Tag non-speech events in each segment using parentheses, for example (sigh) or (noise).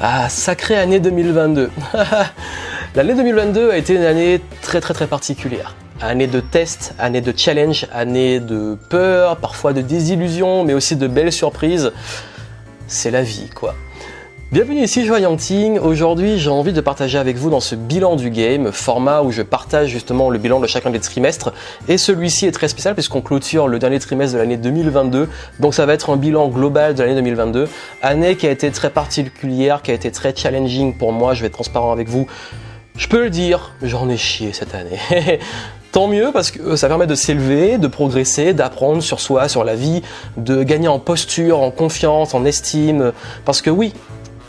Ah, sacrée année 2022. (laughs) L'année 2022 a été une année très très très particulière. Année de tests, année de challenge, année de peur, parfois de désillusion, mais aussi de belles surprises. C'est la vie, quoi. Bienvenue ici Joyanting. Aujourd'hui, j'ai envie de partager avec vous dans ce bilan du game, format où je partage justement le bilan de chacun des trimestres. Et celui-ci est très spécial puisqu'on clôture le dernier trimestre de l'année 2022. Donc ça va être un bilan global de l'année 2022. Année qui a été très particulière, qui a été très challenging pour moi. Je vais être transparent avec vous. Je peux le dire, j'en ai chié cette année. (laughs) Tant mieux parce que ça permet de s'élever, de progresser, d'apprendre sur soi, sur la vie, de gagner en posture, en confiance, en estime. Parce que oui,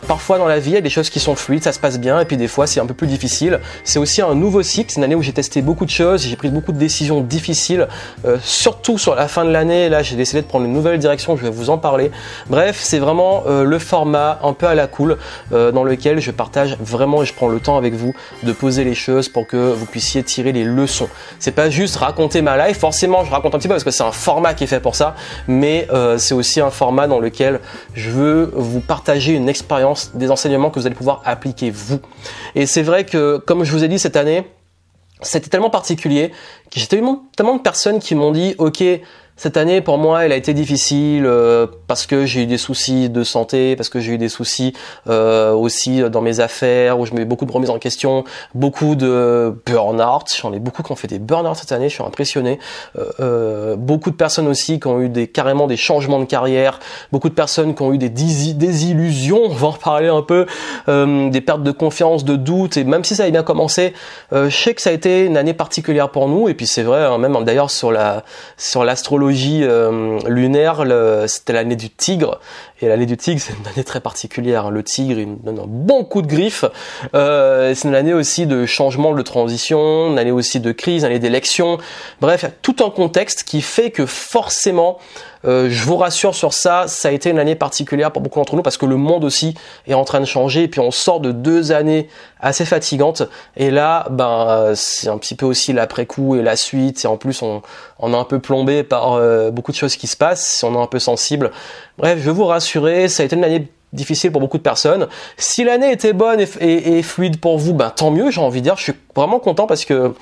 Parfois dans la vie, il y a des choses qui sont fluides, ça se passe bien, et puis des fois c'est un peu plus difficile. C'est aussi un nouveau cycle, c'est une année où j'ai testé beaucoup de choses, j'ai pris beaucoup de décisions difficiles, euh, surtout sur la fin de l'année. Là, j'ai décidé de prendre une nouvelle direction, je vais vous en parler. Bref, c'est vraiment euh, le format un peu à la cool euh, dans lequel je partage vraiment et je prends le temps avec vous de poser les choses pour que vous puissiez tirer les leçons. C'est pas juste raconter ma life, forcément je raconte un petit peu parce que c'est un format qui est fait pour ça, mais c'est aussi un format dans lequel je veux vous partager une expérience des enseignements que vous allez pouvoir appliquer vous. Et c'est vrai que, comme je vous ai dit cette année, c'était tellement particulier que j'ai tellement, tellement de personnes qui m'ont dit, ok, cette année, pour moi, elle a été difficile euh, parce que j'ai eu des soucis de santé, parce que j'ai eu des soucis euh, aussi dans mes affaires, où je mets beaucoup de remises en question, beaucoup de burn-out. J'en ai beaucoup qui ont fait des burn-out cette année, je suis impressionné. Euh, beaucoup de personnes aussi qui ont eu des carrément des changements de carrière, beaucoup de personnes qui ont eu des désillusions, on va en parler un peu, des pertes de confiance, de doute, et même si ça a bien commencé, je sais que ça a été une année particulière pour nous, et puis c'est vrai, hein, même d'ailleurs sur la sur l'astrologie euh, lunaire, c'était l'année du tigre. Et l'année du tigre, c'est une année très particulière. Hein. Le tigre, il donne un bon coup de griffe. Euh, c'est une année aussi de changement, de transition, une année aussi de crise, une année d'élection. Bref, il y a tout un contexte qui fait que forcément, euh, je vous rassure sur ça, ça a été une année particulière pour beaucoup d'entre nous parce que le monde aussi est en train de changer et puis on sort de deux années assez fatigantes et là, ben c'est un petit peu aussi l'après-coup et la suite et en plus on, on est un peu plombé par euh, beaucoup de choses qui se passent, on est un peu sensible. Bref, je vous ça a été une année difficile pour beaucoup de personnes. Si l'année était bonne et, fluide pour vous, ben tant mieux, j'ai envie de dire. Je suis vraiment content parce que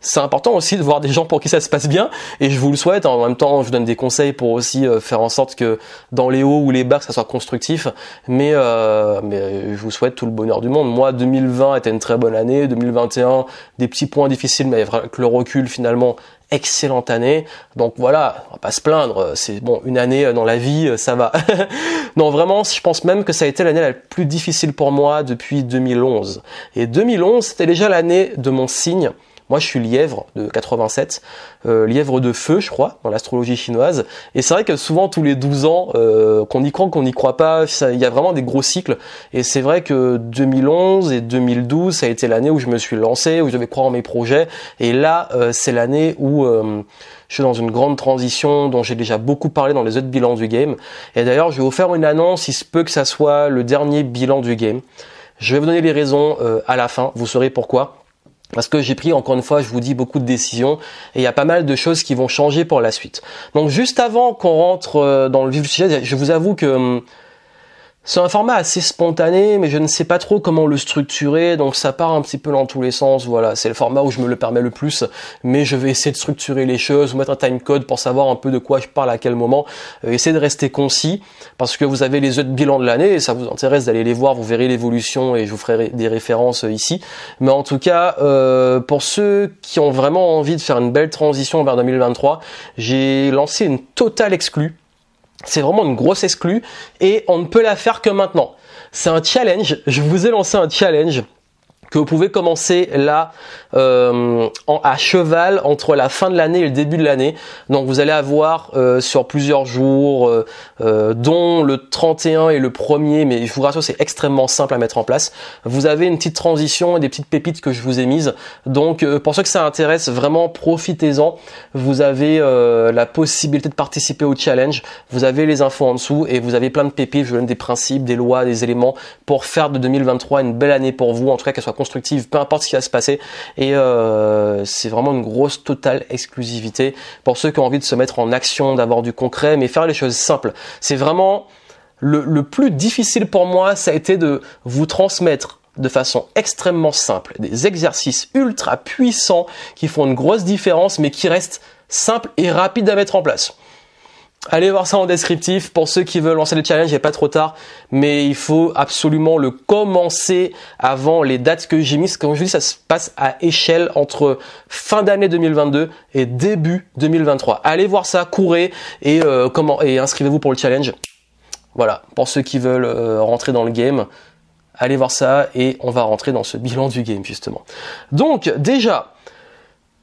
c'est important aussi de voir des gens pour qui ça se passe bien et je vous le souhaite. En même temps, je vous donne des conseils pour aussi euh, faire en sorte que dans les hauts ou les bas, que ça soit constructif. Mais, euh, mais je vous souhaite tout le bonheur du monde. Moi, 2020 était une très bonne année. 2021, des petits points difficiles, mais avec le recul, finalement, excellente année. Donc voilà, on va pas se plaindre. C'est bon, une année dans la vie, ça va. (laughs) non, vraiment, je pense même que ça a été l'année la plus difficile pour moi depuis 2011. Et 2011, c'était déjà l'année de mon signe. Moi, je suis lièvre de 87, euh, lièvre de feu, je crois, dans l'astrologie chinoise. Et c'est vrai que souvent, tous les 12 ans, euh, qu'on y croit, qu'on n'y croit pas, il y a vraiment des gros cycles. Et c'est vrai que 2011 et 2012, ça a été l'année où je me suis lancé, où je devais croire en mes projets. Et là, euh, c'est l'année où je suis dans une grande transition dont j'ai déjà beaucoup parlé dans les autres bilans du game. Et d'ailleurs, je vais vous faire une annonce, il se peut que ça soit le dernier bilan du game. Je vais vous donner les raisons à la fin, vous saurez pourquoi. Parce que j'ai pris, encore une fois, je vous dis, beaucoup de décisions et il y a pas mal de choses qui vont changer pour la suite. Donc juste avant qu'on rentre euh, dans le vif du sujet, je vous avoue que hum, c'est un format assez spontané, mais je ne sais pas trop comment le structurer, donc ça part un petit peu dans tous les sens. Voilà, c'est le format où je me le permets le plus, mais je vais essayer de structurer les choses, mettre un time code pour savoir un peu de quoi je parle à quel moment, euh, essayer de rester concis, parce que vous avez les autres bilans de l'année, et ça vous intéresse d'aller les voir, vous verrez l'évolution et je vous ferai des références euh, ici. Mais en tout cas, euh, pour ceux qui ont vraiment envie de faire une belle transition vers 2023, j'ai lancé une totale exclue c'est vraiment une grosse exclue et on ne peut la faire que maintenant. C'est un challenge. Je vous ai lancé un challenge que vous pouvez commencer là euh, à cheval entre la fin de l'année et le début de l'année. Donc vous allez avoir euh, sur plusieurs jours, euh, euh dont le 31 et le 1er, mais je vous rassure c'est extrêmement simple à mettre en place. Vous avez une petite transition et des petites pépites que je vous ai mises. Donc euh, pour ceux que ça intéresse, vraiment profitez-en. Vous avez la possibilité de participer au challenge. Vous avez les infos en dessous et vous avez plein de pépites. Je vous donne des principes, des lois, des éléments pour faire de 2023 une belle année pour vous. En tout cas qu'elle soit peu importe ce qui va se passer. Et euh, c'est vraiment une grosse totale exclusivité pour ceux qui ont envie de se mettre en action, d'avoir du concret, mais faire les choses simples. C'est vraiment le, le plus difficile pour moi, ça a été de vous transmettre de façon extrêmement simple des exercices ultra puissants qui font une grosse différence mais qui restent simples et rapides à mettre en place. Allez voir ça en descriptif pour ceux qui veulent lancer le challenge, il n'est pas trop tard, mais il faut absolument le commencer avant les dates que j'ai mises. Comme je dis, ça se passe à échelle entre fin d'année 2022 et début 2023. Allez voir ça, courez et euh, et inscrivez-vous pour le challenge. Voilà, pour ceux qui veulent euh, rentrer dans le game, allez voir ça et on va rentrer dans ce bilan du game justement. Donc déjà,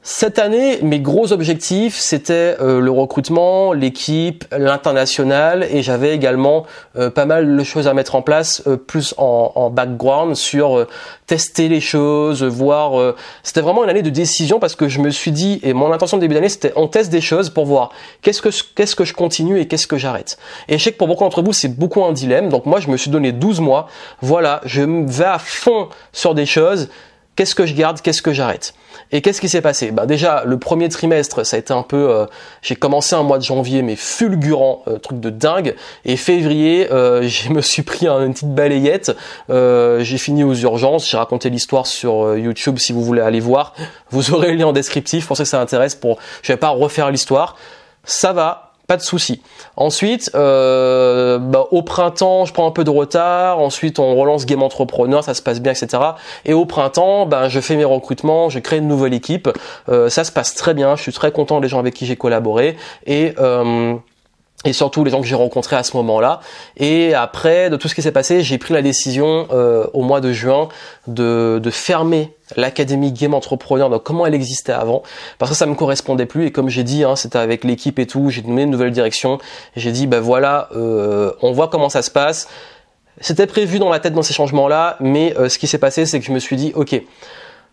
cette année, mes gros objectifs, c'était euh, le recrutement, l'équipe, l'international, et j'avais également euh, pas mal de choses à mettre en place, euh, plus en, background sur tester les choses, voir. c'était vraiment une année de décision parce que je me suis dit, et mon intention de début d'année, c'était on teste des choses pour voir qu'est-ce que qu'est-ce que je continue et qu'est-ce que j'arrête. Et je sais que pour beaucoup d'entre vous, c'est beaucoup un dilemme. Donc moi, je me suis donné 12 mois. Voilà, je vais à fond sur des choses. Qu'est-ce que je garde, qu'est-ce que j'arrête? Et qu'est-ce qui s'est passé? Bah déjà le premier trimestre ça a été un peu euh, j'ai commencé un mois de janvier mais fulgurant euh, truc de dingue. Et février euh, (laughs) je me suis pris une petite balayette. J'ai fini aux urgences. J'ai raconté l'histoire sur YouTube si vous voulez aller voir. Vous aurez le lien en descriptif. Pour ceux que ça intéresse pour je vais pas refaire l'histoire. Ça va pas de souci. Ensuite, euh, bah, au printemps, je prends un peu de retard. Ensuite, on relance Game Entrepreneur, ça se passe bien, etc. Et au printemps, ben, je fais mes recrutements, je crée une nouvelle équipe. Euh, ça se passe très bien. Je suis très content des gens avec qui j'ai collaboré. Et euh, et surtout les gens que j'ai rencontrés à ce moment-là. Et après, de tout ce qui s'est passé, j'ai pris la décision euh, au mois de juin de, de fermer l'académie Game Entrepreneur, donc comment elle existait avant, parce que ça me correspondait plus. Et comme j'ai dit, hein, c'était avec l'équipe et tout, j'ai donné une nouvelle direction. J'ai dit, ben voilà, euh, on voit comment ça se passe. C'était prévu dans la tête dans ces changements-là, mais euh, ce qui s'est passé, c'est que je me suis dit, ok,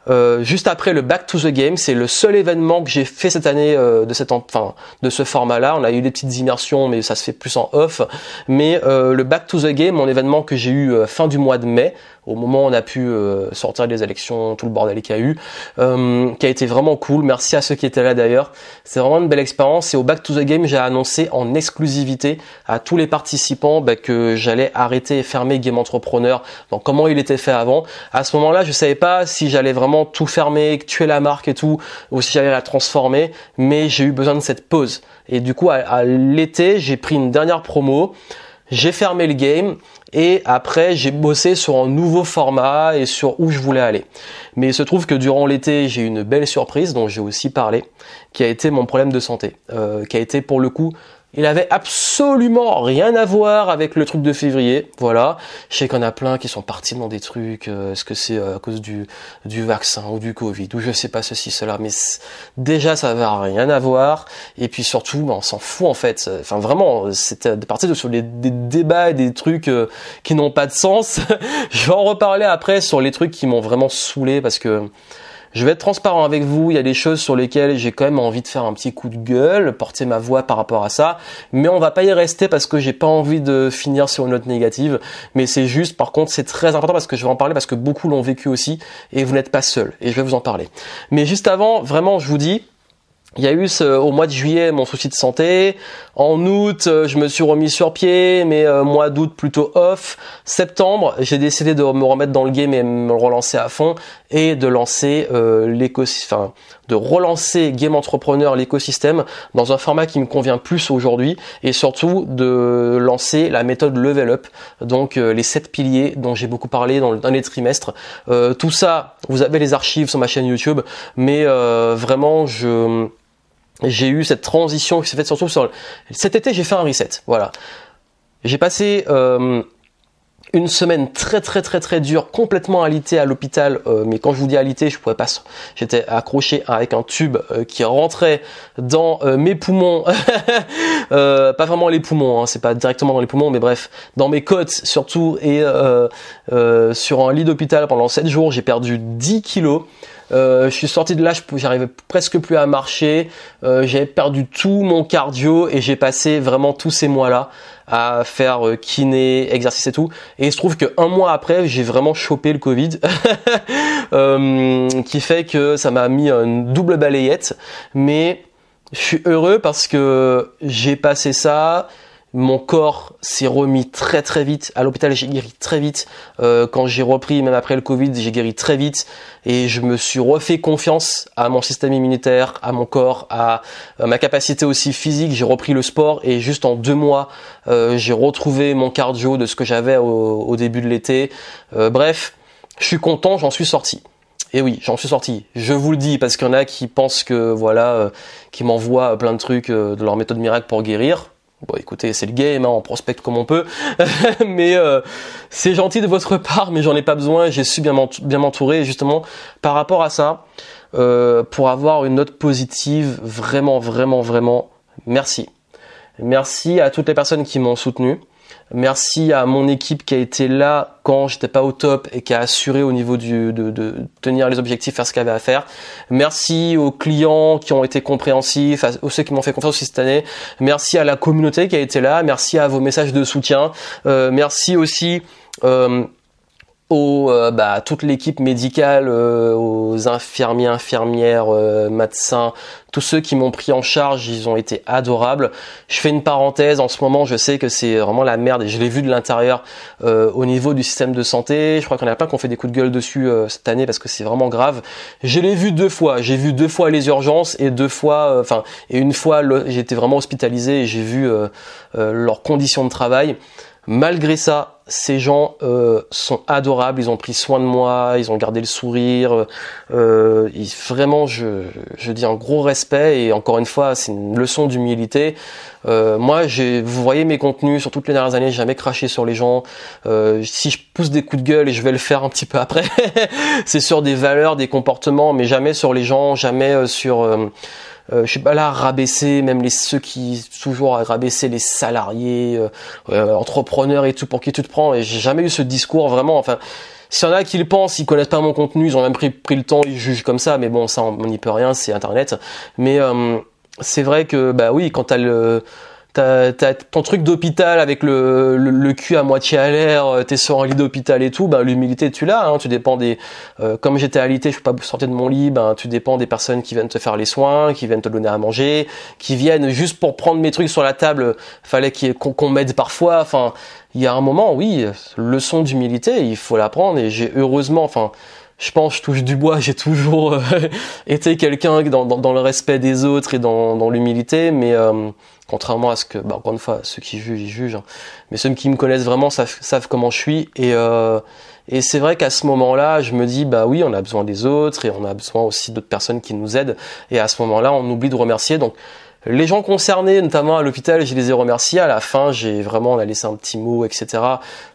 euh, juste après le Back to the Game, c'est le seul événement que j'ai fait cette année euh, de cette enfin de ce format-là. On a eu des petites immersions, mais ça se fait plus en off. Mais euh, le Back to the Game, mon événement que j'ai eu fin du mois de mai, au moment où on a pu euh, sortir des élections, tout le bordel qu'il y a eu, euh, qui a été vraiment cool. Merci à ceux qui étaient là d'ailleurs. C'est vraiment une belle expérience. Et au Back to the Game, j'ai annoncé en exclusivité à tous les participants bah, que j'allais arrêter et fermer Game Entrepreneur. Donc comment il était fait avant. À ce moment-là, je savais pas si j'allais vraiment tout fermer, tuer la marque et tout, ou si j'allais la transformer. Mais j'ai eu besoin de cette pause. Et du coup, à l'été, j'ai pris une dernière promo j'ai fermé le game et après j'ai bossé sur un nouveau format et sur où je voulais aller. Mais il se trouve que durant l'été j'ai eu une belle surprise dont j'ai aussi parlé, qui a été mon problème de santé, euh, qui a été pour le coup il avait absolument rien à voir avec le truc de février. Voilà. Je sais qu'on a plein qui sont partis dans des trucs. Euh, est-ce que c'est euh, à cause du, du vaccin ou du Covid ou je sais pas ceci, cela. Mais déjà, ça n'avait rien à voir. Et puis surtout, ben, on s'en fout en fait. Enfin vraiment, c'était parti sur des débats et des trucs euh, qui n'ont pas de sens. (laughs) je vais en reparler après sur les trucs qui m'ont vraiment saoulé parce que je vais être transparent avec vous, il y a des choses sur lesquelles j'ai quand même envie de faire un petit coup de gueule, porter ma voix par rapport à ça, mais on va pas y rester parce que j'ai pas envie de finir sur une note négative, mais c'est juste par contre c'est très important parce que je vais en parler parce que beaucoup l'ont vécu aussi et vous n'êtes pas seul et je vais vous en parler. Mais juste avant, vraiment je vous dis il y a eu au mois de juillet mon souci de santé. En août, euh, je me suis remis sur pied, mais euh, mois d'août plutôt off. Septembre, j'ai décidé de me remettre dans le game et me relancer à fond et de lancer euh, enfin, de relancer Game Entrepreneur l'écosystème dans un format qui me convient plus aujourd'hui et surtout de lancer la méthode Level Up, donc euh, les sept piliers dont j'ai beaucoup parlé dans le dernier trimestre. tout ça, vous avez les archives sur ma chaîne YouTube, mais vraiment je j'ai eu cette transition qui s'est faite surtout sur cet été j'ai fait un reset voilà j'ai passé euh, une semaine très très très très dure, complètement alité à l'hôpital. Euh, mais quand je vous dis alité, je pouvais pas. J'étais accroché avec un tube euh, qui rentrait dans mes poumons, (laughs) pas vraiment les poumons, hein, c'est pas directement dans les poumons, mais bref, dans mes côtes surtout et sur un lit d'hôpital pendant 7 jours, j'ai perdu 10 kilos. Euh, je suis sorti de là, j'arrivais presque plus à marcher. Euh, j'avais perdu tout mon cardio et j'ai passé vraiment tous ces mois-là à faire euh, kiné, exercice et tout. Et il se trouve qu'un mois après, j'ai vraiment chopé le Covid, (laughs) qui fait que ça m'a mis une double balayette. Mais je suis heureux parce que j'ai passé ça, mon corps s'est remis très très vite. À l'hôpital, j'ai guéri très vite. Euh, quand j'ai repris, même après le Covid, j'ai guéri très vite. Et je me suis refait confiance à mon système immunitaire, à mon corps, à, ma capacité aussi physique. J'ai repris le sport et juste en deux mois, euh, j'ai retrouvé mon cardio de ce que j'avais au, début de l'été. Euh, bref, je suis content, j'en suis sorti. Et oui, j'en suis sorti. Je vous le dis parce qu'il y en a qui pensent que voilà, qui m'envoient plein de trucs de leur méthode miracle pour guérir. Bon, écoutez, c'est le game, hein, on prospecte comme on peut, (laughs) mais euh, c'est gentil de votre part, mais j'en ai pas besoin. J'ai su bien m'entourer, justement, par rapport à ça, euh, pour avoir une note positive, vraiment, vraiment, vraiment, merci. Merci à toutes les personnes qui m'ont soutenu. Merci à mon équipe qui a été là quand j'étais pas au top et qui a assuré au niveau du, de, de tenir les objectifs, faire ce qu'il avait à faire. Merci aux clients qui ont été compréhensifs, à ceux qui m'ont fait confiance aussi cette année. Merci à la communauté qui a été là. Merci à vos messages de soutien. Euh, merci aussi. Euh, aux, euh, bah, toute l'équipe médicale, euh, aux infirmiers, infirmières, euh, médecins, tous ceux qui m'ont pris en charge, ils ont été adorables. Je fais une parenthèse, en ce moment je sais que c'est vraiment la merde et je l'ai vu de l'intérieur au niveau du système de santé. Je crois qu'on a pas qu'on fait des coups de gueule dessus cette année parce que c'est vraiment grave. Je l'ai vu deux fois, j'ai vu deux fois les urgences et deux fois, enfin et une fois j'ai été vraiment hospitalisé et j'ai vu leurs conditions de travail. Malgré ça, ces gens euh, sont adorables, ils ont pris soin de moi, ils ont gardé le sourire. Euh, vraiment, je, je, dis un gros respect et encore une fois, c'est une leçon d'humilité. Euh, moi, vous voyez mes contenus sur toutes les dernières années, j'ai jamais craché sur les gens. Euh, si je pousse des coups de gueule et je vais le faire un petit peu après, (laughs) c'est sur des valeurs, des comportements, mais jamais sur les gens, jamais euh, sur euh, je suis pas là à rabaisser même les ceux qui toujours rabaisser les salariés, euh, euh, entrepreneurs et tout pour qui tu te prends. Et j'ai jamais eu ce discours vraiment. Enfin, s'il y en a qui le pensent, ils connaissent pas mon contenu, ils ont même pris, pris le temps, ils jugent comme ça. Mais bon, ça on n'y peut rien, c'est Internet. Mais c'est vrai que bah oui, quand t'as le t'as ton truc d'hôpital avec le, le, cul à moitié à l'air, euh, t'es sur un lit d'hôpital et tout, ben l'humilité tu l'as, hein, tu dépends des, euh, comme j'étais alité, je peux pas sortir de mon lit, ben tu dépends des personnes qui viennent te faire les soins, qui viennent te donner à manger, qui viennent juste pour prendre mes trucs sur la table, fallait qu'on m'aide parfois, enfin il y a un moment, oui, leçon d'humilité, il faut l'apprendre et j'ai heureusement, enfin je pense, je touche du bois, (laughs) j'ai toujours euh, (laughs) été quelqu'un dans, dans, dans, le respect des autres et dans, dans l'humilité, mais Contrairement à ce que, bah, encore une fois, ceux qui jugent, ils jugent. Hein. Mais ceux qui me connaissent vraiment savent, savent comment je suis. Et, euh, et c'est vrai qu'à ce moment-là, je me dis, bah oui, on a besoin des autres et on a besoin aussi d'autres personnes qui nous aident. Et à ce moment-là, on oublie de remercier. Donc, les gens concernés, notamment à l'hôpital, je les ai remerciés. À la fin, j'ai vraiment, on a laissé un petit mot, etc.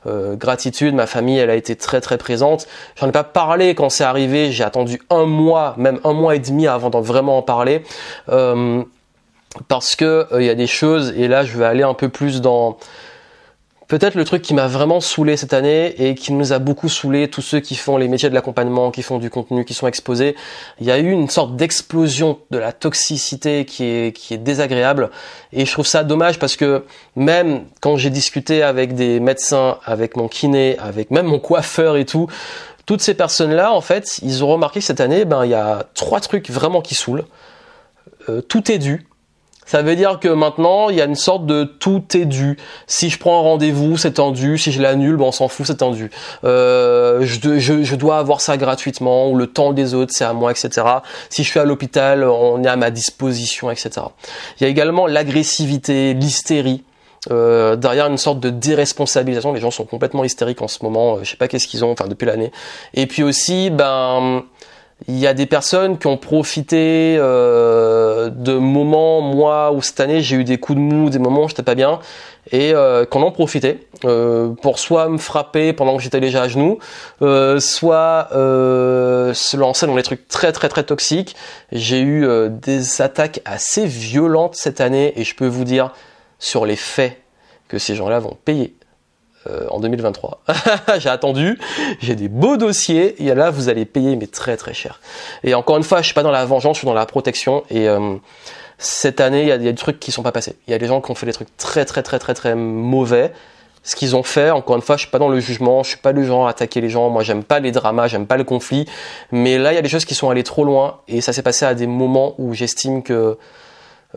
Euh, gratitude, ma famille, elle a été très très présente. J'en ai pas parlé quand c'est arrivé. J'ai attendu un mois, même un mois et demi avant d'en vraiment en parler. Euh, parce que il euh, y a des choses et là je vais aller un peu plus dans peut-être le truc qui m'a vraiment saoulé cette année et qui nous a beaucoup saoulé tous ceux qui font les métiers de l'accompagnement, qui font du contenu, qui sont exposés. Il y a eu une sorte d'explosion de la toxicité qui est qui est désagréable et je trouve ça dommage parce que même quand j'ai discuté avec des médecins, avec mon kiné, avec même mon coiffeur et tout, toutes ces personnes-là en fait, ils ont remarqué cette année, ben il y a trois trucs vraiment qui saoulent. Euh, tout est dû ça veut dire que maintenant, il y a une sorte de tout est dû. Si je prends un rendez-vous, c'est tendu. Si je l'annule, bon, on s'en fout, c'est tendu. Euh, je, je, je, dois avoir ça gratuitement, ou le temps des autres, c'est à moi, etc. Si je suis à l'hôpital, on est à ma disposition, etc. Il y a également l'agressivité, l'hystérie. Euh, derrière une sorte de déresponsabilisation, les gens sont complètement hystériques en ce moment. Euh, je sais pas qu'est-ce qu'ils ont, enfin depuis l'année. Et puis aussi, ben il y a des personnes qui ont profité euh, de moments, moi ou cette année, j'ai eu des coups de mou, des moments où j'étais pas bien, et euh, qu'on en profité euh, pour soit me frapper pendant que j'étais déjà à genoux, euh, soit se lancer dans des trucs très très très toxiques. J'ai eu des attaques assez violentes cette année, et je peux vous dire sur les faits que ces gens-là vont payer euh, en 2023. (laughs) j'ai attendu, j'ai des beaux dossiers, et là vous allez payer mais très très cher. Et encore une fois, je suis pas dans la vengeance, je suis dans la protection, et euh, cette année, il y, a, des trucs qui sont pas passés. Il y a des gens qui ont fait des trucs très très très très très mauvais. Ce qu'ils ont fait, encore une fois, je suis pas dans le jugement, je suis pas le genre à attaquer les gens. Moi, j'aime pas les dramas, j'aime pas le conflit. Mais là, il y a des choses qui sont allées trop loin, et ça s'est passé à des moments où j'estime que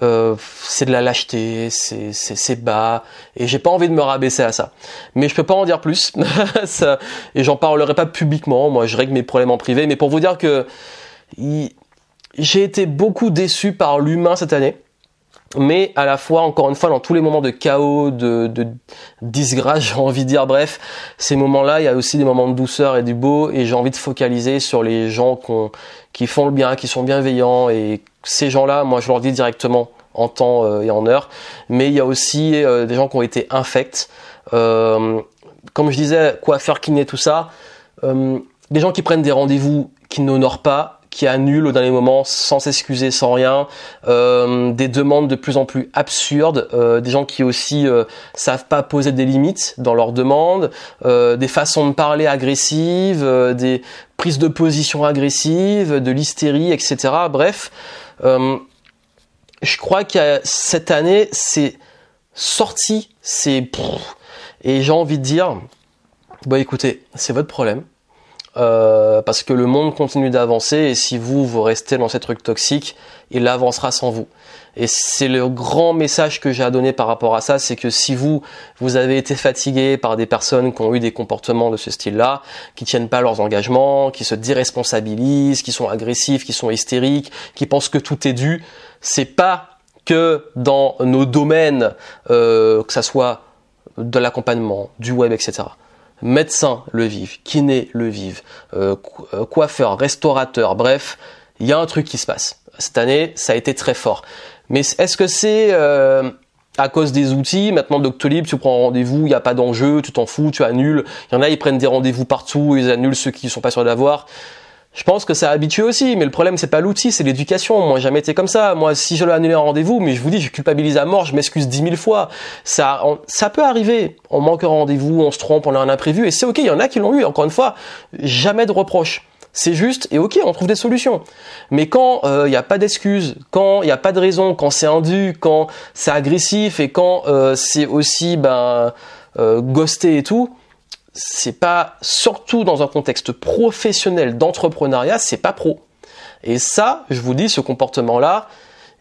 euh, c'est de la lâcheté, c'est, bas, et j'ai pas envie de me rabaisser à ça. Mais je peux pas en dire plus, (laughs) et j'en parlerai pas publiquement, moi je règle mes problèmes en privé, mais pour vous dire que j'ai été beaucoup déçu par l'humain cette année, mais à la fois, encore une fois, dans tous les moments de chaos, de, de disgrâce, (laughs) j'ai envie de dire, bref, ces moments-là, il y a aussi des moments de douceur et du beau, et j'ai envie de focaliser sur les gens qui font le bien, qui sont bienveillants, et ces gens-là, moi, je leur dis directement en temps euh, et en heure, mais il y a aussi euh, des gens qui ont été infects. Euh, comme je disais, quoi faire kiné, tout ça, des gens qui prennent des rendez-vous qui n'honorent pas, qui annulent au dernier moment sans s'excuser, sans rien, euh, des demandes de plus en plus absurdes, euh, des gens qui aussi euh, savent pas poser des limites dans leurs demandes, des façons de parler agressives, des prises de position agressives, de l'hystérie, etc. Bref, je crois que cette année, c'est sorti, c'est et j'ai envie de dire, bon écoutez, c'est votre problème. Euh, parce que le monde continue d'avancer et si vous, vous restez dans ces trucs toxiques, il avancera sans vous. Et c'est le grand message que j'ai à donner par rapport à ça, c'est que si vous, vous avez été fatigué par des personnes qui ont eu des comportements de ce style-là, qui tiennent pas leurs engagements, qui se déresponsabilisent, qui sont agressifs, qui sont hystériques, qui pensent que tout est dû, c'est pas que dans nos domaines, euh, que ça soit de l'accompagnement, du web, etc médecins le vivent, kinés le vivent, euh, euh, coiffeurs, restaurateurs, bref, il y a un truc qui se passe. Cette année, ça a été très fort. Mais est-ce que c'est euh, à cause des outils Maintenant, Doctolib, tu prends rendez-vous, il n'y a pas d'enjeu, tu t'en fous, tu annules. Il y en a, ils prennent des rendez-vous partout, ils annulent ceux qui ne sont pas sûrs d'avoir. Je pense que ça habitué aussi, mais le problème c'est pas l'outil, c'est l'éducation. Moi, j'ai jamais été comme ça. Moi, si je dois annuler un rendez-vous, mais je vous dis, je culpabilise à mort, je m'excuse dix mille fois. Ça, ça peut arriver. On manque un rendez-vous, on se trompe, on a un imprévu, et c'est ok. Il y en a qui l'ont eu. Encore une fois, jamais de reproche. C'est juste, et ok, on trouve des solutions. Mais quand il euh, n'y a pas d'excuses, quand il n'y a pas de raison, quand c'est indu, quand c'est agressif, et quand euh, c'est aussi ben euh, et tout, c'est pas, surtout dans un contexte professionnel d'entrepreneuriat, c'est pas pro. Et ça, je vous dis, ce comportement-là,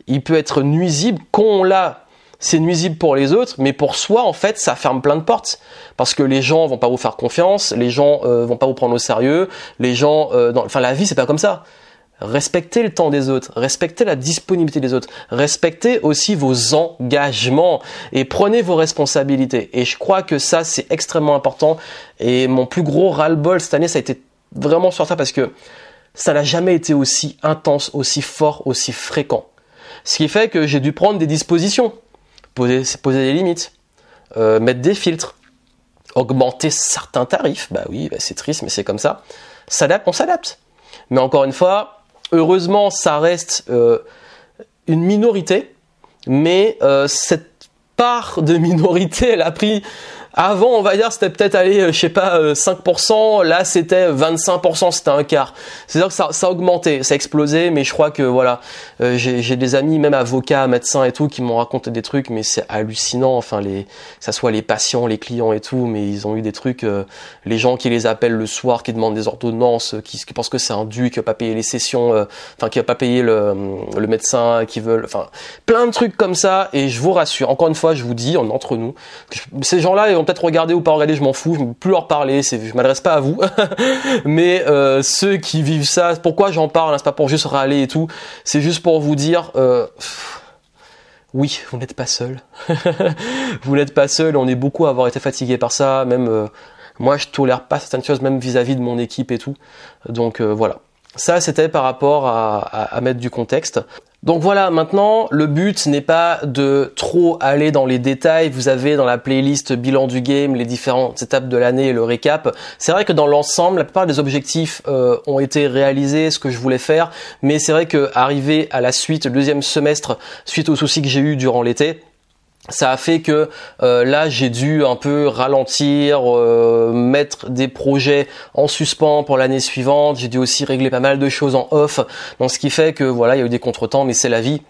il peut être nuisible quand on l'a. C'est nuisible pour les autres, mais pour soi, en fait, ça ferme plein de portes. Parce que les gens vont pas vous faire confiance, les gens euh, vont pas vous prendre au sérieux, les gens, euh, enfin, la vie, c'est pas comme ça. Respectez le temps des autres, respectez la disponibilité des autres, respectez aussi vos engagements et prenez vos responsabilités. Et je crois que ça, c'est extrêmement important. Et mon plus gros ras-le-bol cette année, ça a été vraiment sur ça parce que ça n'a jamais été aussi intense, aussi fort, aussi fréquent. Ce qui fait que j'ai dû prendre des dispositions, poser, des limites, euh, mettre des filtres, augmenter certains tarifs. Bah oui, bah c'est triste, mais c'est comme ça. S'adapte, on s'adapte. Mais encore une fois, heureusement, ça reste euh, une minorité, mais euh, cette part de minorité, elle a pris avant, on va dire, c'était peut-être aller, euh, je sais pas, 5%. Euh, là, c'était 25%, c'était un quart. C'est-à-dire que ça, ça a augmenté, ça a explosé, mais je crois que voilà, euh, j'ai des amis, même avocats, médecins et tout, qui m'ont raconté des trucs, mais c'est hallucinant. Enfin, les, que ça soit les patients, les clients et tout, mais ils ont eu des trucs, les gens qui les appellent le soir, qui demandent des ordonnances, qui, qui pensent que c'est un dû, qui va pas payer les sessions, enfin, qui va pas payer le, le médecin, qui veulent, enfin, plein de trucs comme ça. Et je vous rassure, encore une fois, je vous dis, en entre nous, ces gens-là, peut-être regarder ou pas regarder, je m'en fous, je ne plus leur parler, je m'adresse pas à vous. (laughs) Mais euh, ceux qui vivent ça, pourquoi j'en parle hein, C'est pas pour juste râler et tout, c'est juste pour vous dire, euh, oui, vous n'êtes pas seul. (laughs) vous n'êtes pas seul, on est beaucoup à avoir été fatigué par ça, même euh, moi je tolère pas certaines choses, même vis-à-vis de mon équipe et tout. Donc voilà. Ça, c'était par rapport à, mettre du contexte. Donc voilà, maintenant, le but n'est pas de trop aller dans les détails. Vous avez dans la playlist bilan du game les différentes étapes de l'année et le récap. C'est vrai que dans l'ensemble, la plupart des objectifs euh, ont été réalisés, ce que je voulais faire. Mais c'est vrai que arrivé à la suite, deuxième semestre, suite aux soucis que j'ai eu durant l'été, ça a fait que euh, là j'ai dû un peu ralentir, euh, mettre des projets en suspens pour l'année suivante. J'ai dû aussi régler pas mal de choses en off, donc ce qui fait que voilà il y a eu des contretemps, mais c'est la vie.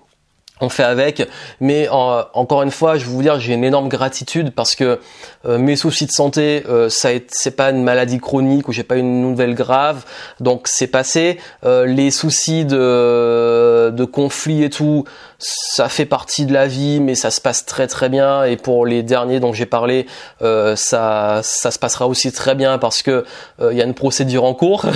On fait avec. Mais encore une fois, je vais vous dire, j'ai une énorme gratitude parce que euh, mes soucis de santé, euh, ça c'est pas une maladie chronique ou j'ai pas une nouvelle grave, donc c'est passé. Euh, les soucis de, de conflit et tout, ça fait partie de la vie, mais ça se passe très très bien. Et pour les derniers dont j'ai parlé, euh, ça ça se passera aussi très bien parce que il y a une procédure en cours. (laughs)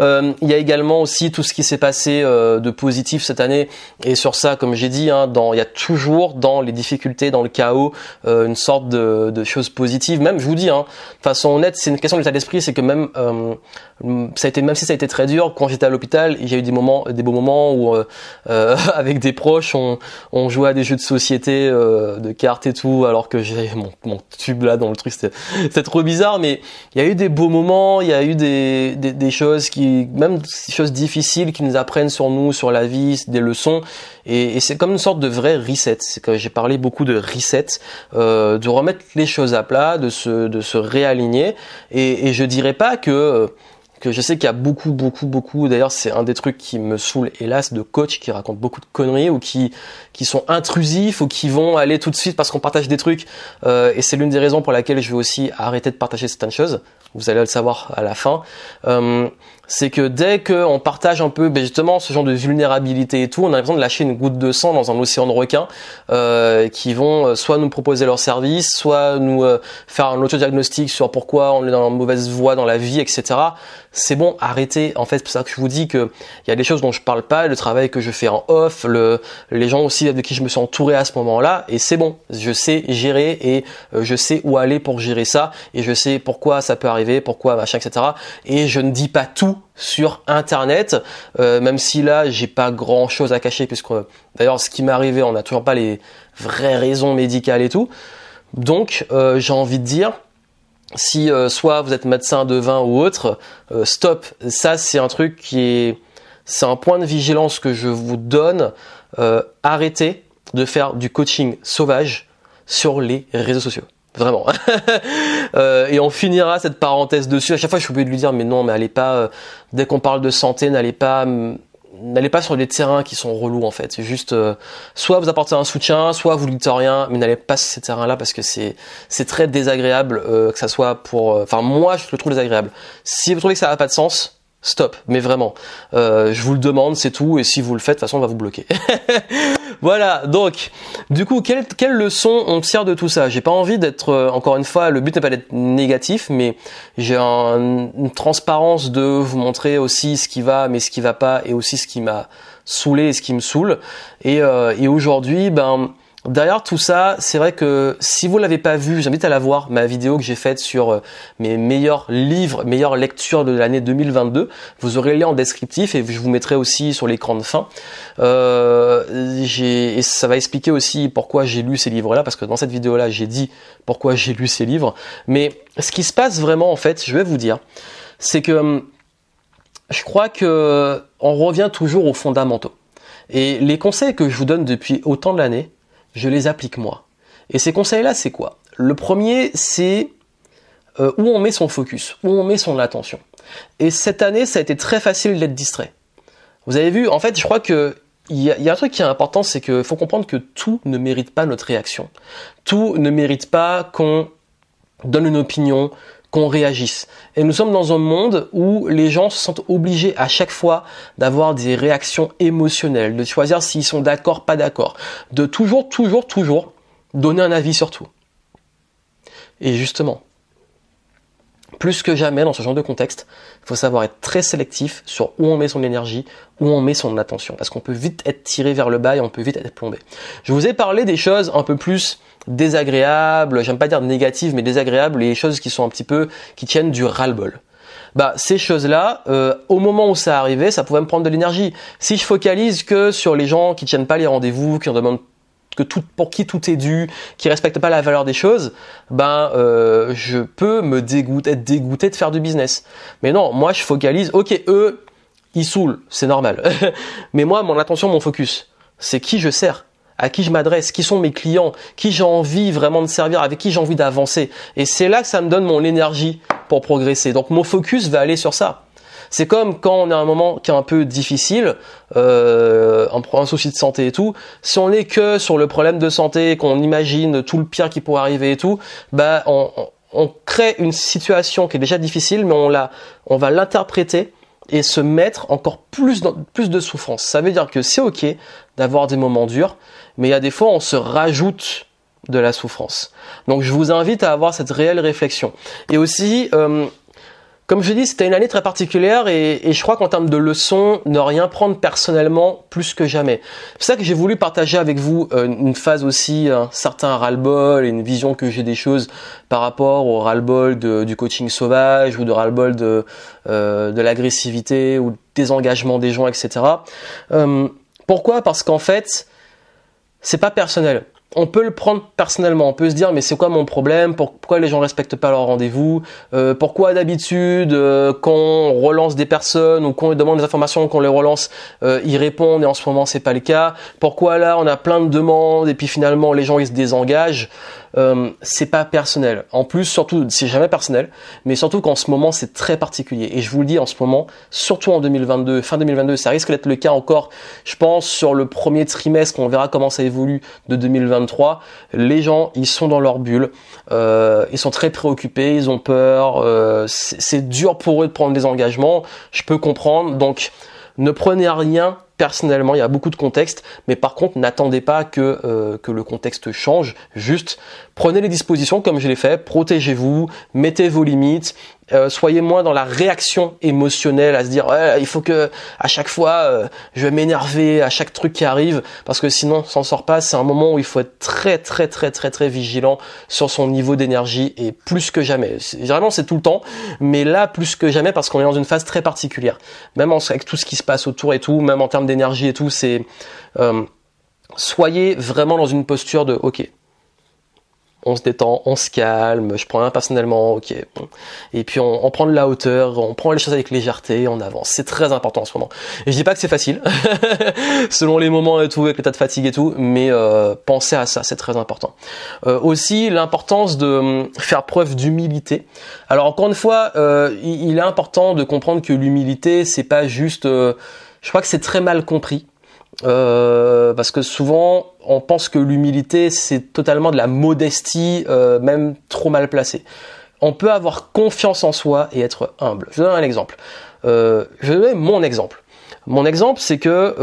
Il y a également aussi tout ce qui s'est passé de positif cette année. Et sur ça, comme j'ai dit, hein, dans, il y a toujours dans les difficultés, dans le chaos, euh, une sorte de, de chose positive. Même, je vous dis, hein, de façon honnête, c'est une question d'état d'esprit, c'est que même euh, ça a été, même si ça a été très dur, quand j'étais à l'hôpital, il a eu des moments, des beaux moments où, euh, (laughs) avec des proches, on, jouait à des jeux de société, de cartes et tout, alors que j'ai mon, tube là dans le truc, c'était trop bizarre, mais il y a eu des beaux moments, il y a eu des choses qui, même des choses difficiles qui nous apprennent sur nous, sur la vie, des leçons. Et, et c'est comme une sorte de vrai reset. C'est que j'ai parlé beaucoup de reset, euh, de remettre les choses à plat, de se, de se réaligner. Et, et je dirais pas que que je sais qu'il y a beaucoup, beaucoup, beaucoup. D'ailleurs, c'est un des trucs qui me saoule, hélas, de coachs qui racontent beaucoup de conneries ou qui qui sont intrusifs ou qui vont aller tout de suite parce qu'on partage des trucs. Euh, et c'est l'une des raisons pour laquelle je vais aussi arrêter de partager certaines choses. Vous allez le savoir à la fin. Euh, c'est que dès qu'on partage un peu ben justement ce genre de vulnérabilité et tout, on a l'impression de lâcher une goutte de sang dans un océan de requins euh, qui vont euh, soit nous proposer leur service, soit nous euh, faire un autodiagnostic sur pourquoi on est dans la mauvaise voie dans la vie, etc. C'est bon, arrêtez. En fait, c'est pour ça que je vous dis que il y a des choses dont je parle pas, le travail que je fais en off, le, les gens aussi de qui je me suis entouré à ce moment-là, et c'est bon. Je sais gérer et euh, je sais où aller pour gérer ça, et je sais pourquoi ça peut arriver, pourquoi machin, etc. Et je ne dis pas tout sur internet. Euh, même si là j'ai pas grand chose à cacher puisque d'ailleurs ce qui m'est arrivé on n'a toujours pas les vraies raisons médicales et tout. Donc euh, j'ai envie de dire si euh, soit vous êtes médecin de vin ou autre stop. Ça c'est un truc qui est c'est un point de vigilance que je vous donne. Arrêtez de faire du coaching sauvage sur les réseaux sociaux vraiment. (laughs) euh, et on finira cette parenthèse dessus. À chaque fois, je suis obligé de lui dire, mais non, mais allez pas, euh, dès qu'on parle de santé, n'allez pas, n'allez pas sur des terrains qui sont relous en fait. C'est juste, euh, soit vous apportez un soutien, soit vous dites rien, mais n'allez pas sur ces terrains-là parce que c'est, c'est très désagréable que ça soit pour, enfin moi, je le trouve désagréable. Si vous trouvez que ça n'a pas de sens, Stop, mais vraiment. Je vous le demande, c'est tout, et si vous le faites, de toute façon, on va vous bloquer. (laughs) voilà, donc, du coup, quelle, quelle leçon on tire de tout ça? J'ai pas envie d'être, euh, encore une fois, le but n'est pas d'être négatif, mais j'ai une transparence de vous montrer aussi ce qui va, mais ce qui va pas, et aussi ce qui m'a saoulé et ce qui me saoule. Et, euh, et aujourd'hui, ben Derrière tout ça, c'est vrai que si vous l'avez pas vu, j'invite à la voir, ma vidéo que j'ai faite sur euh, mes meilleurs livres, meilleures lectures de l'année 2022. Vous aurez le lien en descriptif et je vous mettrai aussi sur l'écran de fin. Euh, et ça va expliquer aussi pourquoi j'ai lu ces livres-là, parce que dans cette vidéo-là, j'ai dit pourquoi j'ai lu ces livres. Mais ce qui se passe vraiment, en fait, je vais vous dire, c'est que hum, je crois que on revient toujours aux fondamentaux. Et les conseils que je vous donne depuis autant de l'année, je les applique moi. Et ces conseils-là, c'est quoi? Le premier, c'est euh, où on met son focus, où on met son attention. Et cette année, ça a été très facile d'être distrait. Vous avez vu, en fait, je crois que il y, a, un truc qui est important, c'est qu'il faut comprendre que tout ne mérite pas notre réaction. Tout ne mérite pas qu'on donne une opinion, qu'on réagisse. Et nous sommes dans un monde où les gens se sentent obligés à chaque fois d'avoir des réactions émotionnelles, de choisir s'ils sont d'accord, pas d'accord, de toujours, toujours, toujours donner un avis sur tout. Et justement, plus que jamais dans ce genre de contexte, il faut savoir être très sélectif sur où on met son énergie, où on met son attention, parce qu'on peut vite être tiré vers le bas et on peut vite être plombé. Je vous ai parlé des choses un peu plus désagréables, j'aime pas dire négatives, mais désagréables, les choses qui sont un petit peu, qui tiennent du ras-le-bol. Bah, ces choses-là, euh, au moment où ça arrivait, ça pouvait me prendre de l'énergie. Si je focalise que sur les gens qui tiennent pas les rendez-vous, qui en demandent pour qui tout est dû, qui respectent pas la valeur des choses, ben euh, je peux me dégoûter, être dégoûté de faire du business. Mais non, moi je focalise. Ok, eux, ils saoulent, c'est normal. (laughs) Mais moi, mon attention, mon focus, c'est qui je sers à qui je m'adresse, qui sont mes clients, qui j'ai envie vraiment de servir, avec qui j'ai envie d'avancer. Et c'est là que ça me donne mon énergie pour progresser. Donc mon focus va aller sur ça. C'est comme quand on a un moment qui est un peu difficile, euh, un, souci de santé et tout. Si on n'est que sur le problème de santé, qu'on imagine tout le pire qui pourrait arriver et tout, bah on, on crée une situation qui est déjà difficile, mais on la, on va l'interpréter et se mettre encore plus dans, plus de souffrance. Ça veut dire que c'est ok d'avoir des moments durs, mais il y a des fois on se rajoute de la souffrance. Donc je vous invite à avoir cette réelle réflexion. Et aussi, euh, comme je dis, c'était une année très particulière et, je crois qu'en termes de leçons, ne rien prendre personnellement plus que jamais. C'est ça que j'ai voulu partager avec vous euh, une phase aussi, un certain ras-le-bol et une vision que j'ai des choses par rapport au ras-le-bol du coaching sauvage ou de ras-le-bol de, euh, l'agressivité ou des engagements des gens, etc. Euh, pourquoi? Parce qu'en fait, c'est pas personnel on peut le prendre personnellement. On peut se dire mais c'est quoi mon problème? Pourquoi les gens respectent pas leur rendez-vous? Euh, Pourquoi d'habitude euh, quand on relance des personnes ou quand on demande des informations, qu'on les relance, euh, ils répondent et en ce moment c'est pas le cas? Pourquoi là on a plein de demandes et puis finalement les gens ils se désengagent? Euh, c'est pas personnel. En plus, surtout, c'est jamais personnel, mais surtout qu'en ce moment, c'est très particulier. Et je vous le dis en ce moment, surtout en 2022, fin 2022, ça risque d'être le cas encore, je pense, sur le premier trimestre, on verra comment ça évolue de 2023. Les gens, ils sont dans leur bulle, euh, ils sont très préoccupés, ils ont peur, euh, c'est dur pour eux de prendre des engagements, je peux comprendre. Donc, ne prenez rien personnellement, il y a beaucoup de contexte, mais par contre, n'attendez pas que, euh, que le contexte change. Juste, prenez les dispositions comme je l'ai fait, protégez-vous, mettez vos limites, euh, soyez moins dans la réaction émotionnelle à se dire il faut que à chaque fois euh, je vais m'énerver à chaque truc qui arrive parce que sinon s'en sort pas. C'est un moment où il faut être très très très très très vigilant sur son niveau d'énergie et plus que jamais. Généralement c'est tout le temps mais là plus que jamais parce qu'on est dans une phase très particulière. Même avec tout ce qui se passe autour et tout même en termes d'énergie et tout c'est euh, soyez vraiment dans une posture de ok on se détend, on se calme, je prends un personnellement, ok. Et puis on, prend de la hauteur, on prend les choses avec légèreté, on avance. C'est très important en ce moment. Et je dis pas que c'est facile, (laughs) selon les moments et tout, avec l'état de fatigue et tout, mais euh, pensez à ça, c'est très important. Euh, aussi l'importance de hum, faire preuve d'humilité. Alors encore une fois, euh, il, il, est important de comprendre que l'humilité, c'est pas juste. je crois que c'est très mal compris. Euh, parce que souvent on pense que l'humilité c'est totalement de la modestie, euh, même trop mal placée. On peut avoir confiance en soi et être humble. Je donne un exemple. Euh, je vais donner mon exemple. Mon exemple c'est que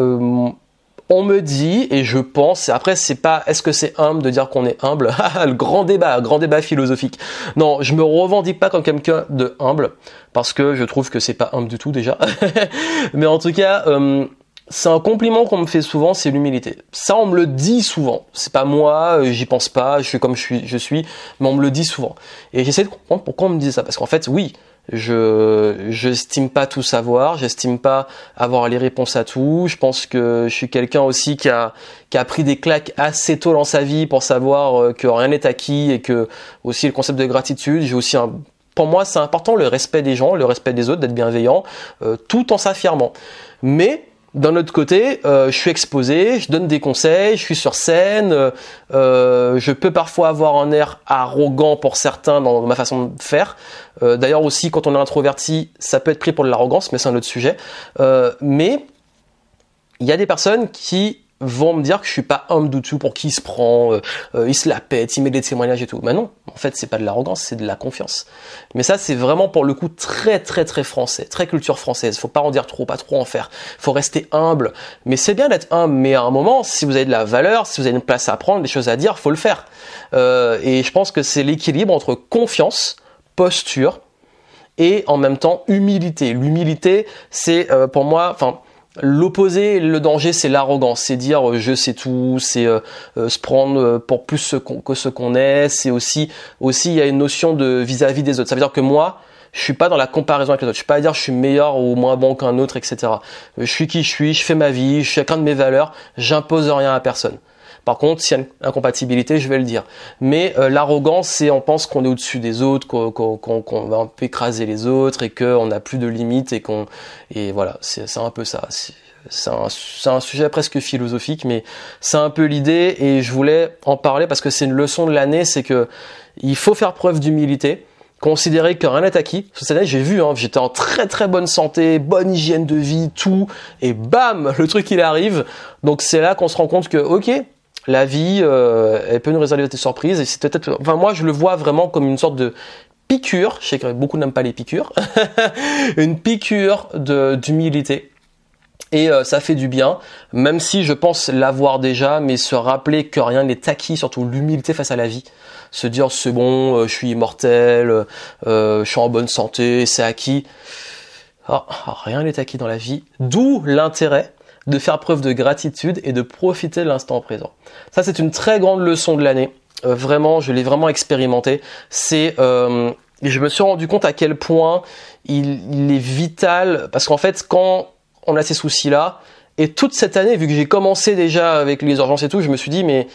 on me dit et je pense. Après c'est pas est-ce que c'est humble de dire qu'on est humble? (laughs) le grand débat, grand débat philosophique. Non, je me revendique pas comme quelqu'un de humble parce que je trouve que c'est pas humble du tout déjà. (laughs) Mais en tout cas c'est un compliment qu'on me fait souvent, c'est l'humilité. Ça, on me le dit souvent. C'est pas moi, euh, j'y pense pas, je suis comme je suis, je suis, mais on me le dit souvent. Et j'essaie de comprendre pourquoi on me dit ça. Parce qu'en fait, oui, je j'estime pas tout savoir, j'estime pas avoir les réponses à tout. Je pense que je suis quelqu'un aussi qui a qui a pris des claques assez tôt dans sa vie pour savoir euh, que rien n'est acquis et que aussi le concept de gratitude. J'ai aussi un pour moi, c'est important le respect des gens, le respect des autres, d'être bienveillant, euh, tout en s'affirmant. Mais d'un autre côté, euh, je suis exposé, je donne des conseils, je suis sur scène, euh, euh, je peux parfois avoir un air arrogant pour certains dans ma façon de faire. D'ailleurs aussi, quand on est introverti, ça peut être pris pour de l'arrogance, mais c'est un autre sujet. mais il y a des personnes qui vont me dire que je suis pas homme tout pour qui il se prend, euh, euh, il se la pète, il met des témoignages et tout. Mais non, en fait c'est pas de l'arrogance, c'est de la confiance. Mais ça c'est vraiment pour le coup très très très français, très culture française. Faut pas en dire trop, pas trop en faire. Faut rester humble. Mais c'est bien d'être humble, mais à un moment, si vous avez de la valeur, si vous avez une place à prendre, des choses à dire, faut le faire. Euh, et je pense que c'est l'équilibre entre confiance, posture et en même temps humilité. L'humilité, c'est pour moi, enfin L'opposé, le danger, c'est l'arrogance, c'est dire euh, je sais tout, c'est euh, euh, se prendre pour plus que ce qu'on est. C'est aussi, aussi il y a une notion de vis-à-vis des autres. Ça veut dire que moi, je suis pas dans la comparaison avec les autres. Je suis pas à dire je suis meilleur ou moins bon qu'un autre, etc. Je suis qui je suis, je fais ma vie, je suis chacun de mes valeurs, j'impose rien à personne. Par contre, s'il y a une incompatibilité, je vais le dire. Mais euh, l'arrogance, c'est on pense qu'on est au-dessus des autres, qu'on va un peu écraser les autres et qu'on n'a plus de limites et qu'on et voilà, c'est un peu ça. C'est un, sujet presque philosophique, mais c'est un peu l'idée et je voulais en parler parce que c'est une leçon de l'année, c'est que il faut faire preuve d'humilité considérer que rien n'est acquis. Cette année, j'ai vu, hein, j'étais en très très bonne santé, bonne hygiène de vie, tout, et bam, le truc il arrive. Donc c'est là qu'on se rend compte que, ok, la vie, euh, elle peut nous réserver des surprises. Et c'est peut-être, enfin moi, je le vois vraiment comme une sorte de piqûre. Je sais que beaucoup n'aiment pas les piqûres. (laughs) une piqûre d'humilité et euh, ça fait du bien, même si je pense l'avoir déjà, mais se rappeler que rien n'est acquis, surtout l'humilité face à la vie. Se dire c'est bon, euh, je suis immortel, euh, je suis en bonne santé, c'est acquis. Ah, rien n'est acquis dans la vie. D'où l'intérêt de faire preuve de gratitude et de profiter de l'instant présent. Ça c'est une très grande leçon de l'année. vraiment, je l'ai vraiment expérimenté. C'est je me suis rendu compte à quel point il, est vital parce qu'en fait quand on a ces soucis-là. Et toute cette année, vu que j'ai commencé déjà avec les urgences et tout, je me suis dit, mais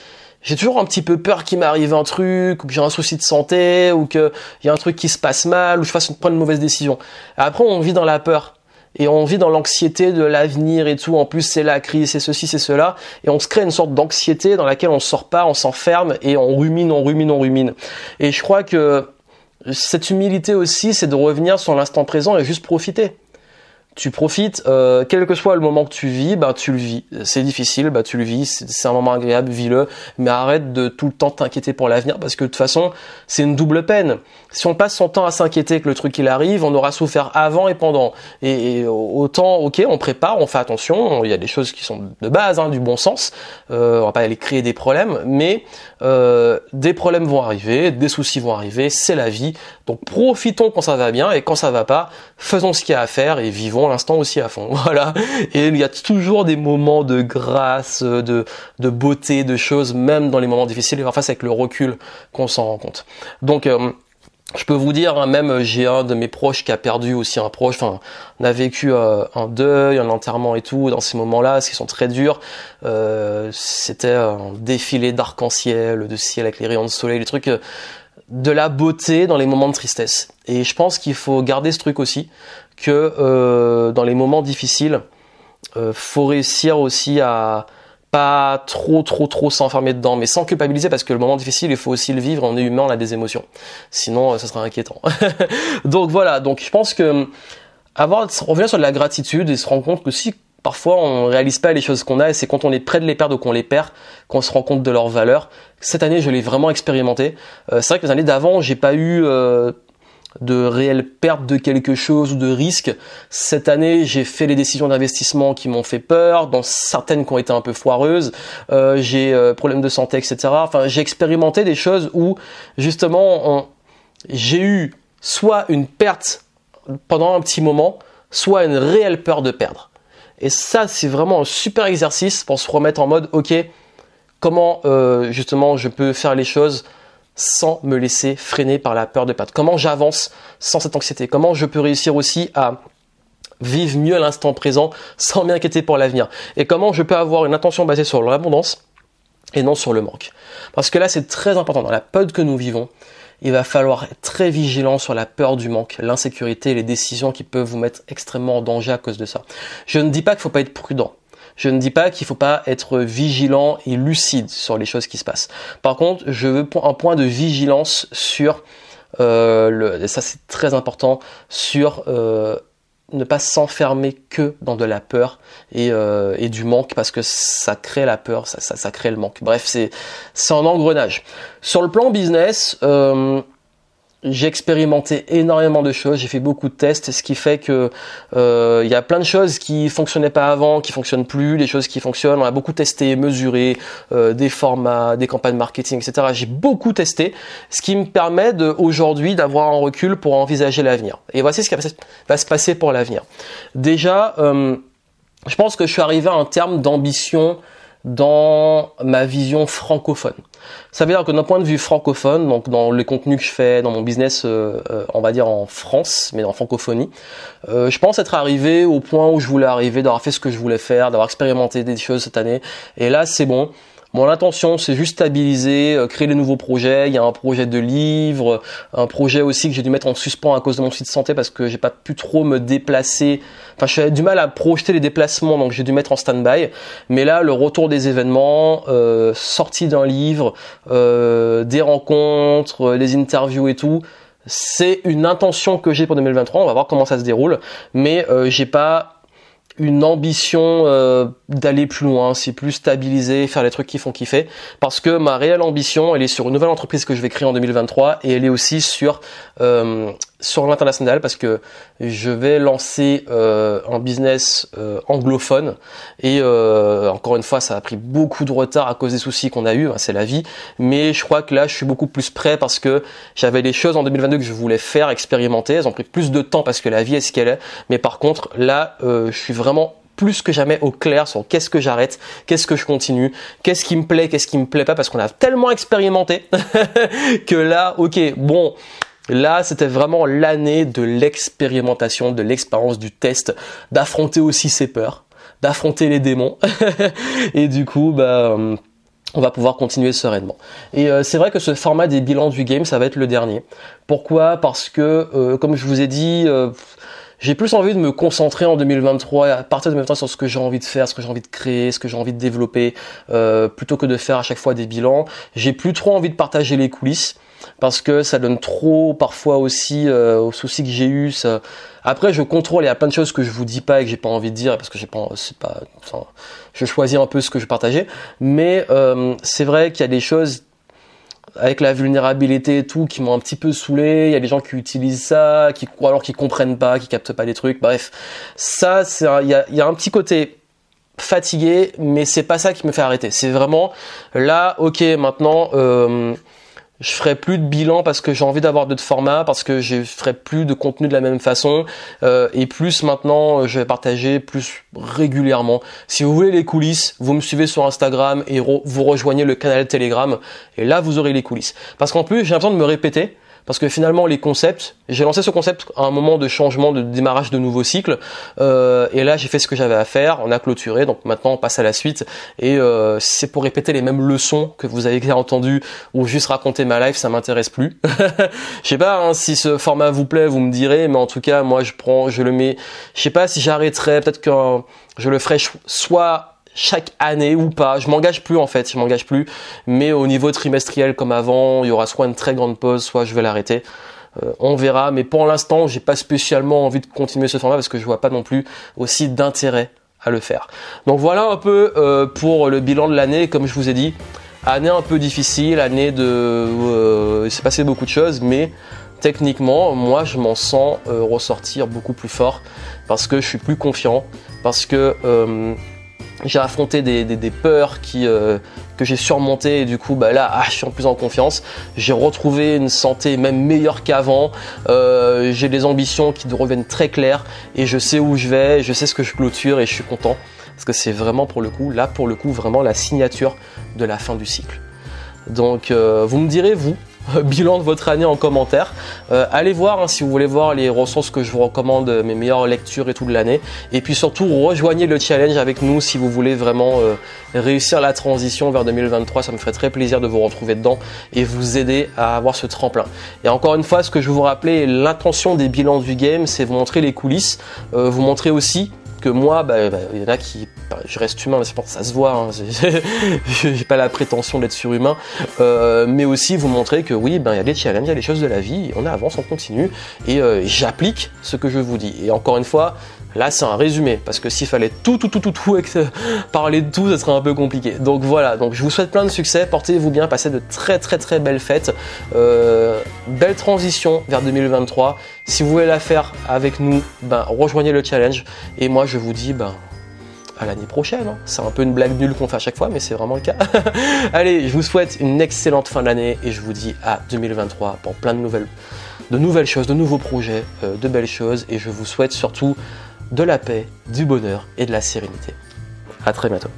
j'ai toujours un petit peu peur qu'il m'arrive un truc, ou que j'ai un souci de santé, ou qu'il y a un truc qui se passe mal, ou je fasse une, une mauvaise décision. après, on vit dans la peur. Et on vit dans l'anxiété de l'avenir et tout. En plus, c'est la crise, c'est ceci, c'est cela. Et on se crée une sorte d'anxiété dans laquelle on sort pas, on s'enferme et on rumine, on rumine, on rumine. Et je crois que cette humilité aussi, c'est de revenir sur l'instant présent et juste profiter tu profites, euh, quel que soit le moment que tu vis, bah tu le vis. C'est difficile, bah tu le vis, c'est un moment agréable, vis-le, mais arrête de tout le temps t'inquiéter pour l'avenir parce que de toute façon, c'est une double peine. Si on passe son temps à s'inquiéter que le truc il arrive, on aura souffert avant et pendant. Et, autant, ok, on prépare, on fait attention, il y a des choses qui sont de base, hein, du bon sens, euh, on va pas aller créer des problèmes, mais euh, des problèmes vont arriver, des soucis vont arriver, c'est la vie. Donc profitons quand ça va bien et quand ça va pas, faisons ce qu'il y a à faire et vivons l'instant aussi à fond. (laughs) Voilà. Et il y a toujours des moments de grâce, de, de beauté, de choses, même dans les moments difficiles, et en face avec le recul qu'on s'en rend compte. Donc, euh, je peux vous dire, hein, même j'ai un de mes proches qui a perdu aussi un proche. Enfin, on a vécu euh, un deuil, un enterrement et tout dans ces moments-là, ce qui sont très durs. Euh, C'était un défilé d'arc-en-ciel, de ciel avec les rayons de soleil, les trucs euh, de la beauté dans les moments de tristesse. Et je pense qu'il faut garder ce truc aussi, que euh, dans les moments difficiles, euh, faut réussir aussi à pas trop trop trop s'enfermer dedans, mais sans culpabiliser parce que le moment difficile, il faut aussi le vivre. On est humain, on a des émotions. Sinon, euh, ça serait inquiétant. (laughs) donc voilà. Donc je pense que avoir revenir sur de la gratitude et se rendre compte que si parfois on réalise pas les choses qu'on a c'est quand on est près de les perdre ou qu'on les perd qu'on se rend compte de leur valeur. Cette année, je l'ai vraiment expérimenté. Euh, c'est vrai que les années d'avant, j'ai pas eu de réelle perte de quelque chose ou de risque. Cette année, j'ai fait les décisions d'investissement qui m'ont fait peur, dans certaines qui ont été un peu foireuses. Euh, j'ai euh, problèmes de santé, etc. Enfin, j'ai expérimenté des choses où justement, j'ai eu soit une perte pendant un petit moment, soit une réelle peur de perdre. Et ça, c'est vraiment un super exercice pour se remettre en mode, ok, comment euh, justement je peux faire les choses sans me laisser freiner par la peur de perdre Comment j'avance sans cette anxiété? Comment je peux réussir aussi à vivre mieux l'instant présent sans m'inquiéter pour l'avenir? Et comment je peux avoir une attention basée sur l'abondance et non sur le manque? Parce que là, c'est très important. Dans la peur que nous vivons, il va falloir être très vigilant sur la peur du manque, l'insécurité, les décisions qui peuvent vous mettre extrêmement en danger à cause de ça. Je ne dis pas qu'il ne faut pas être prudent. Je ne dis pas qu'il faut pas être vigilant et lucide sur les choses qui se passent. Par contre, je veux un point de vigilance sur euh, le, et ça c'est très important, sur euh, ne pas s'enfermer que dans de la peur et, euh, et, du manque parce que ça crée la peur, ça, ça, ça crée le manque. Bref, c'est c'est un engrenage. Sur le plan business, euh, j'ai expérimenté énormément de choses, j'ai fait beaucoup de tests, ce qui fait que euh, il y a plein de choses qui fonctionnaient pas avant, qui fonctionnent plus, les choses qui fonctionnent. On a beaucoup testé, mesuré, euh, des formats, des campagnes marketing, etc. J'ai beaucoup testé, ce qui me permet aujourd'hui d'avoir un recul pour envisager l'avenir. Et voici ce qui va se passer pour l'avenir. Déjà, euh, je pense que je suis arrivé à un terme d'ambition dans ma vision francophone. Ça veut dire que d'un point de vue francophone, donc dans les contenus que je fais, dans mon business, euh, euh, on va dire en France, mais en francophonie, euh, je pense être arrivé au point où je voulais arriver, d'avoir fait ce que je voulais faire, d'avoir expérimenté des choses cette année. Et là, c'est bon. Mon intention, c'est juste stabiliser, euh, créer des nouveaux projets. Il y a un projet de livre, un projet aussi que j'ai dû mettre en suspens à cause de mon site de santé parce que j'ai pas pu trop me déplacer. Enfin, j'ai du mal à projeter les déplacements, donc j'ai dû mettre en stand-by. Mais là, le retour des événements, euh, sortie d'un livre, euh, des rencontres, les interviews et tout, c'est une intention que j'ai pour 2023. On va voir comment ça se déroule, mais euh, j'ai pas une ambition euh, d'aller plus loin, c'est plus stabiliser, faire les trucs qui font kiffer. Parce que ma réelle ambition, elle est sur une nouvelle entreprise que je vais créer en 2023 et elle est aussi sur euh, sur l'international parce que je vais lancer euh, un business euh, anglophone. Et euh, encore une fois ça a pris beaucoup de retard à cause des soucis qu'on a eu, hein, c'est la vie, mais je crois que là je suis beaucoup plus prêt parce que j'avais des choses en 2022 que je voulais faire, expérimenter, elles ont pris plus de temps parce que la vie est ce qu'elle est, mais par contre là je suis vraiment plus que jamais au clair sur qu'est-ce que j'arrête, qu'est-ce que je continue, qu'est-ce qui me plaît, qu'est-ce qui me plaît pas, parce qu'on a tellement expérimenté (laughs) que là, ok, bon, Là, c'était vraiment l'année de l'expérimentation, de l'expérience du test, d'affronter aussi ses peurs, d'affronter les démons. (laughs) et du coup, bah, euh, on va pouvoir continuer sereinement. Et euh, c'est vrai que ce format des bilans du game, ça va être le dernier. Pourquoi? Parce que, euh, comme je vous ai dit, j'ai plus envie de me concentrer en 2023 à partir de 2023 sur ce que j'ai envie de faire, ce que j'ai envie de créer, ce que j'ai envie de développer, plutôt que de faire à chaque fois des bilans. J'ai plus trop envie de partager les coulisses parce que ça donne trop parfois aussi euh, aux soucis que j'ai eu. Après, je contrôle. Il y a plein de choses que je vous dis pas et que j'ai pas envie de dire parce que j'ai pas, c'est pas. Je choisis un peu ce que je partageais. Mais euh, c'est vrai qu'il y a des choses avec la vulnérabilité et tout qui m'ont un petit peu saoulé. Il y a des gens qui utilisent ça, qui alors qui comprennent pas, qui captent pas les trucs. Bref, ça, il y a, y a un petit côté fatigué, mais c'est pas ça qui me fait arrêter. C'est vraiment là, ok, maintenant. Euh, je ferai plus de bilan parce que j'ai envie d'avoir d'autres formats, parce que je ferai plus de contenu de la même façon, euh, et plus maintenant, je vais partager plus régulièrement. Si vous voulez les coulisses, vous me suivez sur Instagram et vous rejoignez le canal Telegram, et là vous aurez les coulisses. Parce qu'en plus, j'ai l'impression de me répéter, parce que finalement les concepts, j'ai lancé ce concept à un moment de changement, de démarrage de nouveaux cycles, euh, et là j'ai fait ce que j'avais à faire, on a clôturé, donc maintenant on passe à la suite, et euh, c'est pour répéter les mêmes leçons que vous avez déjà entendues, ou juste raconter ma life, ça m'intéresse plus. (laughs) Je sais pas hein, si ce format vous plaît, vous me direz, mais en tout cas moi je prends, je le mets, je sais pas si j'arrêterai, peut-être que je le ferai soit chaque année ou pas. Je m'engage plus en fait, je m'engage plus. Mais au niveau trimestriel comme avant, il y aura soit une très grande pause, soit je vais l'arrêter. Euh, on verra. Mais pour l'instant, j'ai pas spécialement envie de continuer ce format parce que je vois pas non plus aussi d'intérêt à le faire. Donc voilà un peu euh, pour le bilan de l'année, comme je vous ai dit. Année un peu difficile, année de... Euh, il s'est passé beaucoup de choses, mais techniquement, moi je m'en sens ressortir beaucoup plus fort parce que je suis plus confiant, parce que j'ai affronté des, des, peurs qui, euh, que j'ai surmontées et du coup bah là ah, je suis en plus en confiance. J'ai retrouvé une santé même meilleure qu'avant. Euh, j'ai des ambitions qui reviennent très claires et je sais où je vais, je sais ce que je clôture et je suis content parce que c'est vraiment pour le coup là pour le coup vraiment la signature de la fin du cycle. Donc euh, vous me direz vous (laughs) bilan de votre année en commentaire. Euh, allez voir hein, si vous voulez voir les ressources que je vous recommande, euh, mes meilleures lectures et tout de l'année. Et puis surtout, rejoignez le challenge avec nous si vous voulez vraiment euh, réussir la transition vers 2023. Ça me ferait très plaisir de vous retrouver dedans et vous aider à avoir ce tremplin. Et encore une fois, ce que je vous rappeler, l'intention des bilans du game, c'est vous montrer les coulisses, vous montrer aussi que moi, bah, bah, il y en a qui, bah, je reste humain, mais c'est ça se voit. Hein, (laughs) j'ai pas la prétention d'être surhumain, euh, mais aussi vous montrer que oui, ben il y a des challenges, il y a des choses de la vie, on avance, on continue, et euh, j'applique ce que je vous dis. Et encore une fois, Là, c'est un résumé, parce que s'il fallait tout, tout, tout, tout, tout, parler de tout, ça serait un peu compliqué. Donc voilà, donc je vous souhaite plein de succès, portez-vous bien, passez de très, très, très belles fêtes. Euh, belle transition vers 2023. Si vous voulez la faire avec nous, ben, rejoignez le challenge. Et moi, je vous dis, ben, à l'année prochaine. Hein. C'est un peu une blague nulle qu'on fait à chaque fois, mais c'est vraiment le cas. (laughs) Allez, je vous souhaite une excellente fin d'année et je vous dis à 2023 pour plein de nouvelles, de nouvelles choses, de nouveaux projets, euh, de belles choses. Et je vous souhaite surtout de la paix, du bonheur et de la sérénité. A très bientôt.